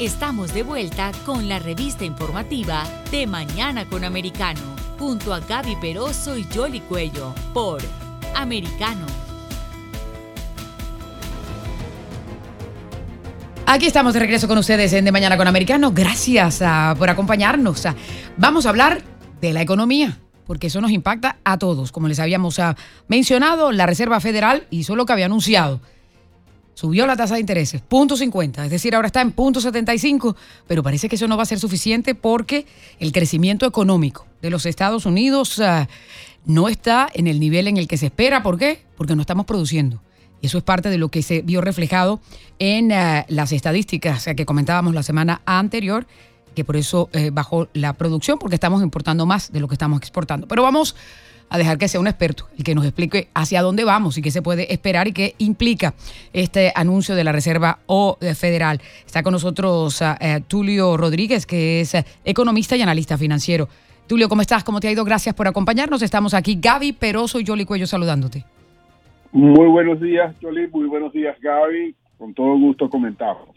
Estamos de vuelta con la revista informativa de Mañana con Americano, junto a Gaby Peroso y Jolly Cuello, por Americano. Aquí estamos de regreso con ustedes en De Mañana con Americano. Gracias ah, por acompañarnos. Ah, vamos a hablar de la economía, porque eso nos impacta a todos. Como les habíamos ah, mencionado, la Reserva Federal hizo lo que había anunciado Subió la tasa de intereses, punto 50, es decir, ahora está en punto 75, pero parece que eso no va a ser suficiente porque el crecimiento económico de los Estados Unidos ah, no está en el nivel en el que se espera. ¿Por qué? Porque no estamos produciendo. Y eso es parte de lo que se vio reflejado en ah, las estadísticas que comentábamos la semana anterior, que por eso eh, bajó la producción, porque estamos importando más de lo que estamos exportando. Pero vamos a dejar que sea un experto el que nos explique hacia dónde vamos y qué se puede esperar y qué implica este anuncio de la Reserva o Federal. Está con nosotros eh, Tulio Rodríguez, que es eh, economista y analista financiero. Tulio, ¿cómo estás? ¿Cómo te ha ido? Gracias por acompañarnos. Estamos aquí, Gaby Peroso y Jolly Cuello saludándote. Muy buenos días, Jolly. Muy buenos días, Gaby. Con todo gusto comentamos.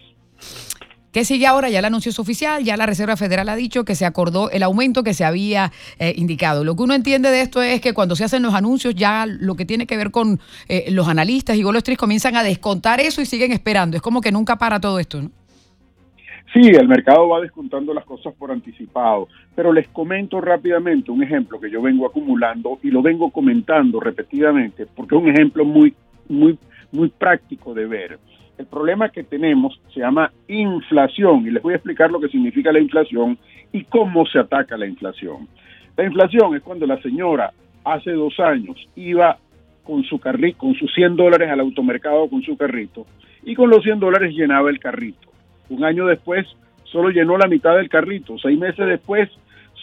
¿Qué sigue ahora? Ya el anuncio es oficial, ya la Reserva Federal ha dicho que se acordó el aumento que se había eh, indicado. Lo que uno entiende de esto es que cuando se hacen los anuncios, ya lo que tiene que ver con eh, los analistas y Street comienzan a descontar eso y siguen esperando. Es como que nunca para todo esto, ¿no? Sí, el mercado va descontando las cosas por anticipado, pero les comento rápidamente un ejemplo que yo vengo acumulando y lo vengo comentando repetidamente porque es un ejemplo muy, muy, muy práctico de ver. El problema que tenemos se llama inflación y les voy a explicar lo que significa la inflación y cómo se ataca la inflación. La inflación es cuando la señora hace dos años iba con su carrito, con sus 100 dólares al automercado con su carrito y con los 100 dólares llenaba el carrito. Un año después solo llenó la mitad del carrito, seis meses después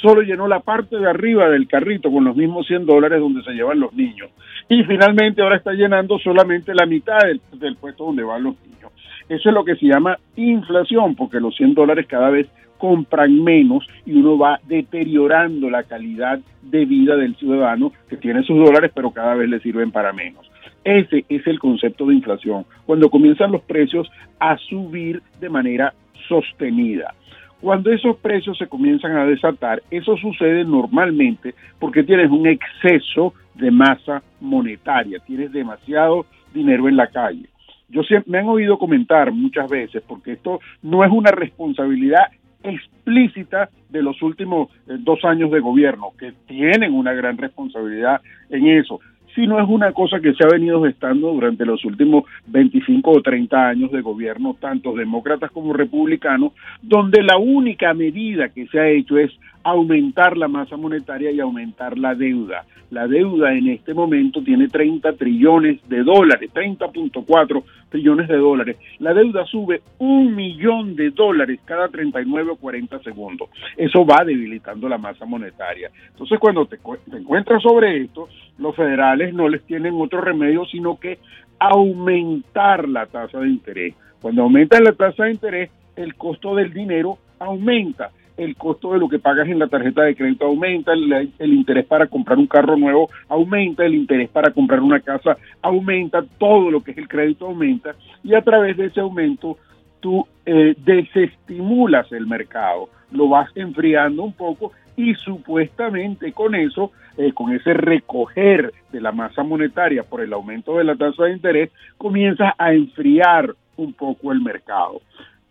solo llenó la parte de arriba del carrito con los mismos 100 dólares donde se llevan los niños. Y finalmente ahora está llenando solamente la mitad del, puesto donde van los niños. Eso es lo que se llama inflación, porque los 100 dólares cada vez compran menos y uno va deteriorando la calidad de vida del ciudadano que tiene sus dólares, pero cada vez le sirven para menos. Ese es el concepto de inflación, cuando comienzan los precios a subir de manera sostenida. Cuando esos precios se comienzan a desatar, eso sucede normalmente porque tienes un exceso de masa monetaria, tienes demasiado dinero en la calle. Yo siempre, me han oído comentar muchas veces, porque esto no es una responsabilidad explícita de los últimos eh, dos años de gobierno, que tienen una gran responsabilidad en eso, sino es una cosa que se ha venido gestando durante los últimos 25 o 30 años de gobierno, tanto demócratas como republicanos, donde la única medida que se ha hecho es aumentar la masa monetaria y aumentar la deuda. La deuda en este momento tiene 30 trillones de dólares, 30.4 trillones de dólares. La deuda sube un millón de dólares cada 39 o 40 segundos. Eso va debilitando la masa monetaria. Entonces, cuando te, encuentras sobre esto, los federales no les tienen otro remedio sino que aumentar la tasa de interés. Cuando aumenta la tasa de interés, el costo del dinero aumenta el costo de lo que pagas en la tarjeta de crédito aumenta, el, interés para comprar un carro nuevo aumenta, el interés para comprar una casa aumenta, todo lo que es el crédito aumenta y a través de ese aumento tú eh, desestimulas el mercado, lo vas enfriando un poco y supuestamente con eso, eh, con ese recoger de la masa monetaria por el aumento de la tasa de interés, comienzas a enfriar un poco el mercado.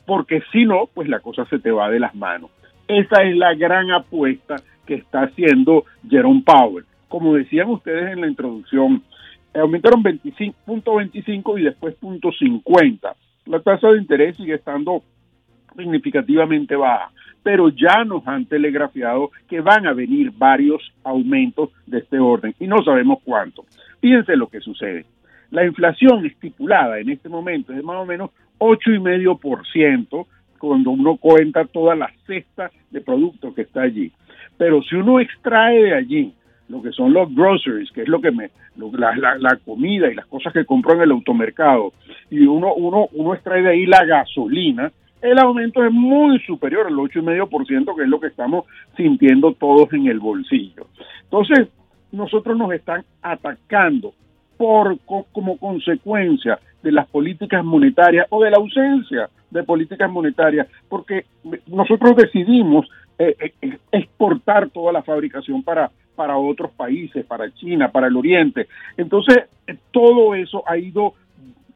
Porque si no, pues la cosa se te va de las manos. Esa es la gran apuesta que está haciendo Jerome Powell. Como decían ustedes en la introducción, aumentaron 25.25 y después .50. La tasa de interés sigue estando significativamente baja, pero ya nos han telegrafiado que van a venir varios aumentos de este orden y no sabemos cuánto. Fíjense lo que sucede. La inflación estipulada en este momento es de más o menos 8,5%, cuando uno cuenta toda la cesta de productos que está allí. Pero si uno extrae de allí lo que son los groceries, que es lo que me, la, comida y las cosas que compro en el automercado, y uno, uno, uno extrae de ahí la gasolina, el aumento es muy superior al 8,5%, que es lo que estamos sintiendo todos en el bolsillo. Entonces, nosotros nos están atacando por como consecuencia de las políticas monetarias o de la ausencia de políticas monetarias, porque nosotros decidimos eh, eh, exportar toda la fabricación para, para otros países, para China, para el Oriente. Entonces, todo eso ha ido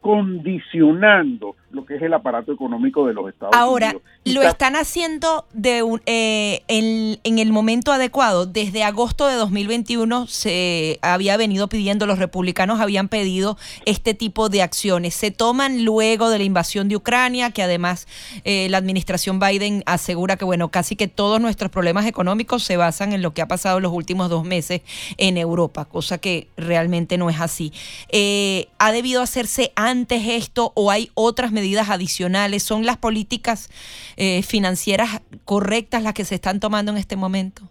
condicionando lo que es el aparato económico de los Estados Unidos. Ahora, ¿lo están haciendo de un, eh, en, en, el momento adecuado? Desde agosto de 2021 se había venido pidiendo, los republicanos habían pedido este tipo de acciones. Se toman luego de la invasión de Ucrania, que además eh, la administración Biden asegura que, bueno, casi que todos nuestros problemas económicos se basan en lo que ha pasado en los últimos dos meses en Europa, cosa que realmente no es así. Eh, ¿Ha debido hacerse antes esto o hay otras medidas? Medidas adicionales? ¿Son las políticas eh, financieras correctas las que se están tomando en este momento?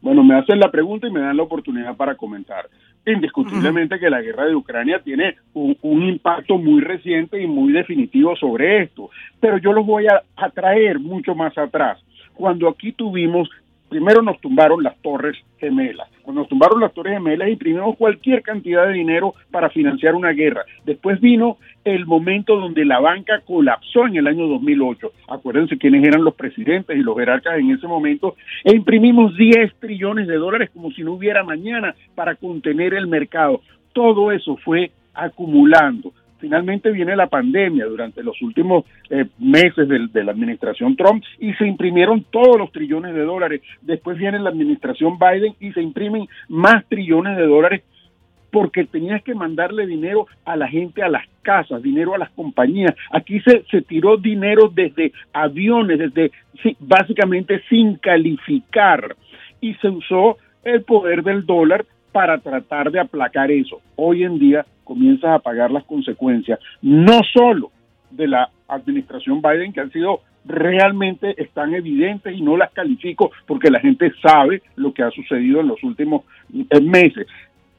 Bueno, me hacen la pregunta y me dan la oportunidad para comentar. Indiscutiblemente que la guerra de Ucrania tiene un, impacto muy reciente y muy definitivo sobre esto, pero yo los voy a, a traer mucho más atrás. Cuando aquí tuvimos primero nos tumbaron las torres gemelas. Cuando nos tumbaron las torres gemelas imprimimos cualquier cantidad de dinero para financiar una guerra. Después vino el momento donde la banca colapsó en el año 2008. Acuérdense quiénes eran los presidentes y los jerarcas en ese momento. E imprimimos 10 trillones de dólares como si no hubiera mañana para contener el mercado. Todo eso fue acumulando. Finalmente viene la pandemia durante los últimos eh, meses de, la administración Trump y se imprimieron todos los trillones de dólares. Después viene la administración Biden y se imprimen más trillones de dólares porque tenías que mandarle dinero a la gente, a las casas, dinero a las compañías. Aquí se, se tiró dinero desde aviones, desde básicamente sin calificar y se usó el poder del dólar para tratar de aplacar eso. Hoy en día comienzas a pagar las consecuencias, no solo de la administración Biden, que han sido realmente están evidentes y no las califico porque la gente sabe lo que ha sucedido en los últimos eh, meses,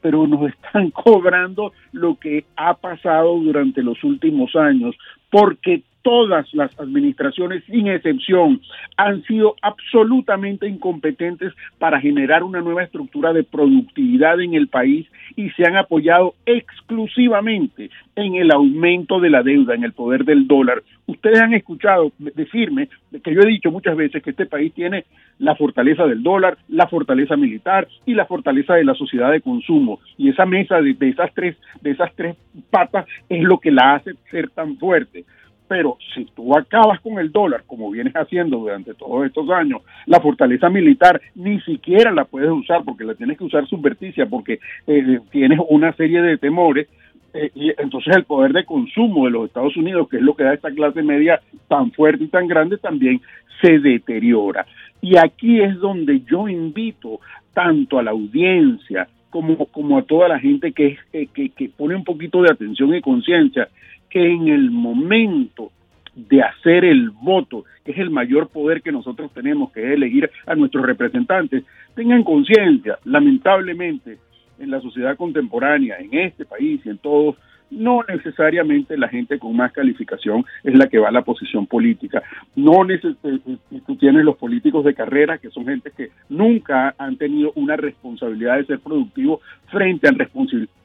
pero nos están cobrando lo que ha pasado durante los últimos años porque todas las administraciones, sin excepción, han sido absolutamente incompetentes para generar una nueva estructura de productividad en el país y se han apoyado exclusivamente en el aumento de la deuda, en el poder del dólar. Ustedes han escuchado decirme que yo he dicho muchas veces que este país tiene la fortaleza del dólar, la fortaleza militar y la fortaleza de la sociedad de consumo. Y esa mesa de, esas tres, de esas tres patas es lo que la hace ser tan fuerte pero si tú acabas con el dólar, como vienes haciendo durante todos estos años, la fortaleza militar ni siquiera la puedes usar porque la tienes que usar subverticia, porque eh, tienes una serie de temores, eh, y entonces el poder de consumo de los Estados Unidos, que es lo que da esta clase media tan fuerte y tan grande, también se deteriora. Y aquí es donde yo invito tanto a la audiencia como, como a toda la gente que, que, que pone un poquito de atención y conciencia que en el momento de hacer el voto, que es el mayor poder que nosotros tenemos, que es elegir a nuestros representantes, tengan conciencia, lamentablemente, en la sociedad contemporánea, en este país y en todos, no necesariamente la gente con más calificación es la que va a la posición política. No necesariamente tú tienes los políticos de carrera, que son gente que nunca han tenido una responsabilidad de ser productivo frente a,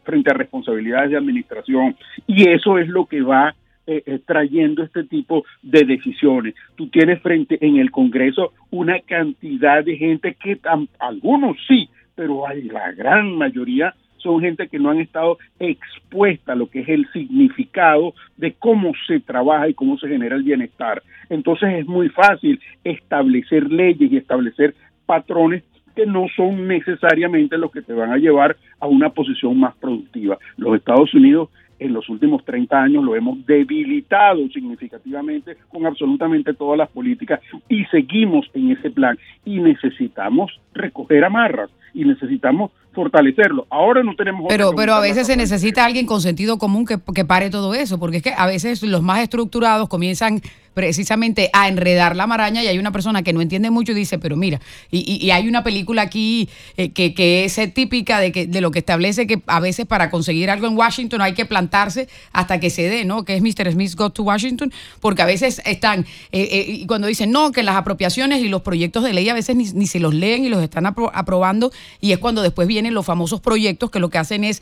frente a responsabilidades de administración. Y eso es lo que va eh, eh, trayendo este tipo de decisiones. Tú tienes frente en el Congreso una cantidad de gente que algunos sí, pero hay la gran mayoría son gente que no han estado expuesta a lo que es el significado de cómo se trabaja y cómo se genera el bienestar. Entonces es muy fácil establecer leyes y establecer patrones que no son necesariamente los que te van a llevar a una posición más productiva. Los Estados Unidos en los últimos 30 años lo hemos debilitado significativamente con absolutamente todas las políticas y seguimos en ese plan y necesitamos recoger amarras y necesitamos fortalecerlo. Ahora no tenemos... Pero, pero a veces se necesita alguien con sentido común que, que pare todo eso, porque es que a veces los más estructurados comienzan precisamente a enredar la maraña y hay una persona que no entiende mucho y dice, pero mira, y, hay una película aquí eh, que, que, es típica de, que, de lo que establece que a veces para conseguir algo en Washington hay que plantarse hasta que se dé, ¿no? Que es Mr. Smith Go to Washington, porque a veces están, eh, eh, y cuando dicen, no, que las apropiaciones y los proyectos de ley a veces ni, ni se los leen y los están aprobando y es cuando después vienen los famosos proyectos que lo que hacen es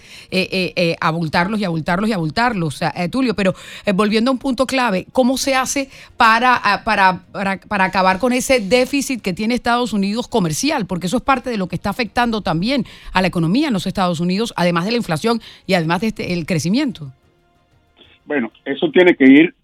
abultarlos y abultarlos y abultarlos, Tulio, pero volviendo a un punto clave, ¿cómo se hace para, para, para, para acabar con ese déficit que tiene Estados Unidos comercial, porque eso es parte de lo que está afectando también a la economía en los Estados Unidos, además de la inflación y además de este, el crecimiento. Bueno, eso tiene que ir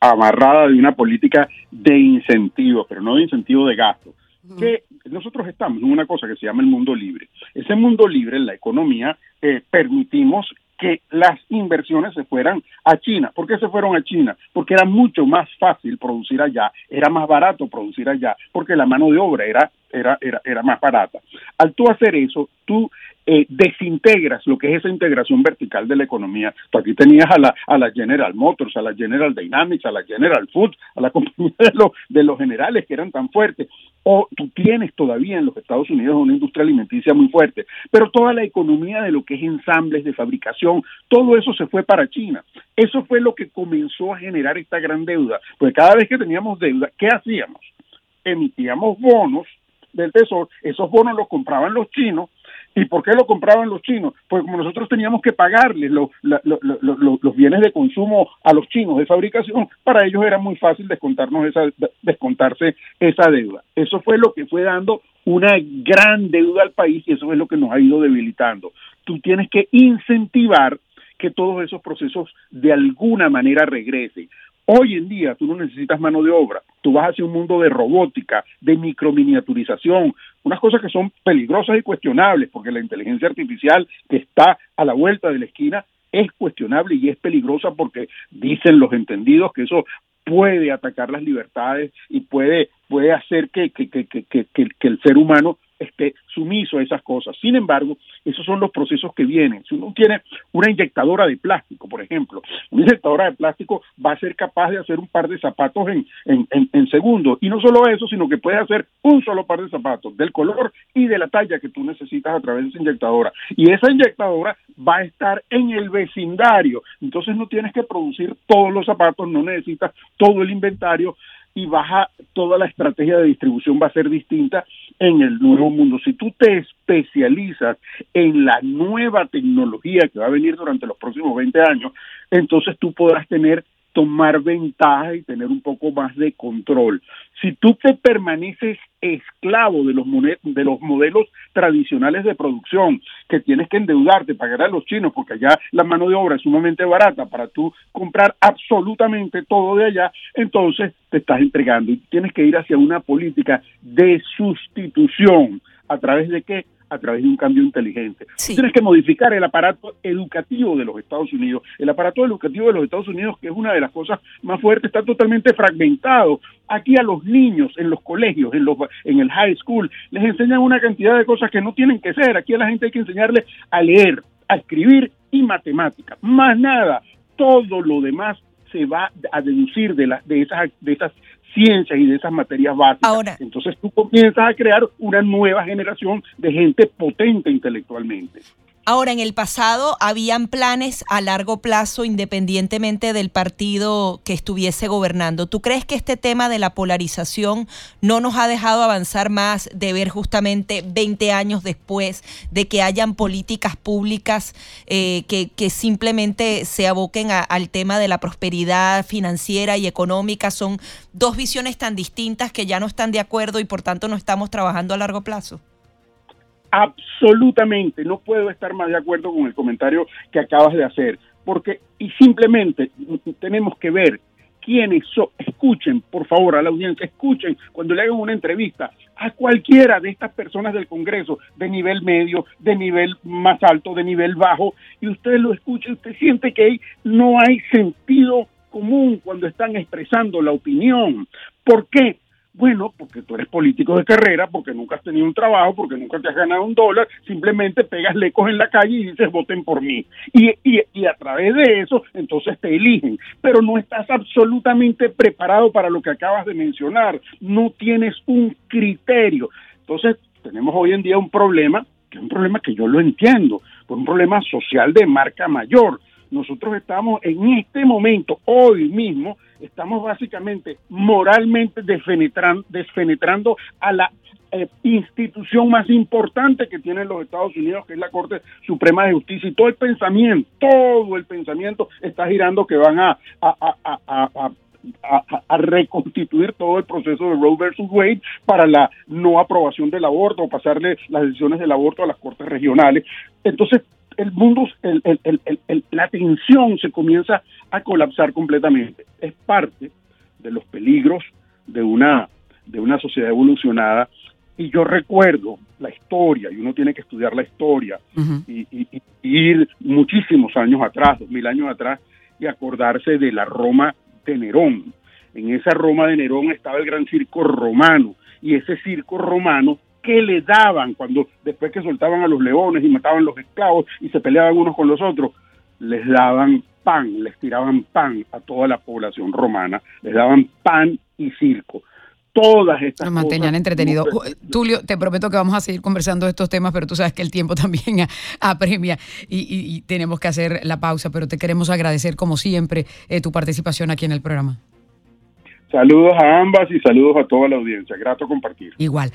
amarrada de una política de incentivo, pero no de incentivo de gasto. Que nosotros estamos en una cosa que se llama el mundo libre. Ese mundo libre en la economía eh, permitimos que las inversiones se fueran a China. ¿Por qué se fueron a China? Porque era mucho más fácil producir allá, era más barato producir allá, porque la mano de obra era, era, era, era más barata. Al tú hacer eso, tú eh, desintegras lo que es esa integración vertical de la economía. Tú aquí tenías a la, a la General Motors, a la General Dynamics, a la General Foods, a la compañía de los, de los generales que eran tan fuertes. O tú tienes todavía en los Estados Unidos una industria alimenticia muy fuerte, pero toda la economía de lo que es ensambles de fabricación, todo eso se fue para China. Eso fue lo que comenzó a generar esta gran deuda. Pues cada vez que teníamos deuda, ¿qué hacíamos? Emitíamos bonos del tesoro, esos bonos los compraban los chinos ¿Y por qué lo compraban los chinos? Pues como nosotros teníamos que pagarles los, bienes de consumo a los chinos de fabricación, para ellos era muy fácil descontarnos esa, descontarse esa deuda. Eso fue lo que fue dando una gran deuda al país y eso es lo que nos ha ido debilitando. Tú tienes que incentivar que todos esos procesos de alguna manera regresen. Hoy en día tú no necesitas mano de obra, tú vas hacia un mundo de robótica, de microminiaturización, unas cosas que son peligrosas y cuestionables, porque la inteligencia artificial que está a la vuelta de la esquina es cuestionable y es peligrosa porque dicen los entendidos que eso puede atacar las libertades y puede, puede hacer que, que, que, que, que el ser humano esté sumiso a esas cosas. Sin embargo, esos son los procesos que vienen. Si uno tiene una inyectadora de plástico, por ejemplo, una inyectadora de plástico va a ser capaz de hacer un par de zapatos en, en, en, segundos. Y no solo eso, sino que puede hacer un solo par de zapatos del color y de la talla que tú necesitas a través de esa inyectadora. Y esa inyectadora va a estar en el vecindario. Entonces no tienes que producir todos los zapatos, no necesitas todo el inventario y baja toda la estrategia de distribución va a ser distinta en el nuevo mundo. Si tú te especializas en la nueva tecnología que va a venir durante los próximos 20 años, entonces tú podrás tener tomar ventaja y tener un poco más de control. Si tú te permaneces esclavo de los, de los modelos tradicionales de producción, que tienes que endeudarte, pagar a los chinos, porque allá la mano de obra es sumamente barata para tú comprar absolutamente todo de allá, entonces te estás entregando y tienes que ir hacia una política de sustitución. ¿A través de qué? A través de un cambio inteligente. Tienes que modificar el aparato educativo de los Estados Unidos. El aparato educativo de los Estados Unidos, que es una de las cosas más fuertes, está totalmente fragmentado. Aquí a los niños en los colegios, en, los, en el high school, les enseñan una cantidad de cosas que no tienen que ser. Aquí a la gente hay que enseñarle a leer, a escribir y matemáticas. Más nada. Todo lo demás se va a deducir de, la, de, esas, de esas ciencias y de esas materias básicas. Entonces tú comienzas a crear una nueva generación de gente potente intelectualmente. Ahora, en el pasado habían planes a largo plazo independientemente del partido que estuviese gobernando. ¿Tú crees que este tema de la polarización no nos ha dejado avanzar más de ver justamente 20 años después de que hayan políticas públicas eh, que, que, simplemente se aboquen al tema de la prosperidad financiera y económica? Son dos visiones tan distintas que ya no están de acuerdo y por tanto no estamos trabajando a largo plazo. Absolutamente, no puedo estar más de acuerdo con el comentario que acabas de hacer, porque y simplemente tenemos que ver quienes escuchen, por favor, a la audiencia, escuchen cuando le hagan una entrevista a cualquiera de estas personas del Congreso, de nivel medio, de nivel más alto, de nivel bajo, y usted lo escucha, usted siente que no hay sentido común cuando están expresando la opinión. ¿Por qué? Bueno, porque tú eres político de carrera, porque nunca has tenido un trabajo, porque nunca te has ganado un dólar, simplemente pegas lecos en la calle y dices voten por mí. Y, y, y a través de eso, entonces te eligen. Pero no estás absolutamente preparado para lo que acabas de mencionar. No tienes un criterio. Entonces, tenemos hoy en día un problema, que es un problema que yo lo entiendo, un problema social de marca mayor nosotros estamos en este momento, hoy mismo, estamos básicamente moralmente desfenetrando, desfenetrando a la eh, institución más importante que tienen los Estados Unidos, que es la Corte Suprema de Justicia, y todo el pensamiento, todo el pensamiento está girando que van a reconstituir todo el proceso de Roe versus Wade para la no aprobación del aborto o pasarle las decisiones del aborto a las cortes regionales. Entonces, el mundo, la tensión se comienza a colapsar completamente. Es parte de los peligros de una, de una sociedad evolucionada. Y yo recuerdo la historia, y uno tiene que estudiar la historia, y, ir muchísimos años atrás, dos mil años atrás, y acordarse de la Roma de Nerón. En esa Roma de Nerón estaba el gran circo romano, y ese circo romano ¿qué le daban cuando después que soltaban a los leones y mataban los esclavos y se peleaban unos con los otros? Les daban pan, les tiraban pan a toda la población romana, les daban pan y circo. Todas estas Nos mantenían entretenidos. Tulio, te prometo que vamos a seguir conversando de estos temas, pero tú sabes que el tiempo también apremia y, tenemos que hacer la pausa, pero te queremos agradecer como siempre eh, tu participación aquí en el programa. Saludos a ambas y saludos a toda la audiencia. Grato compartir. Igual.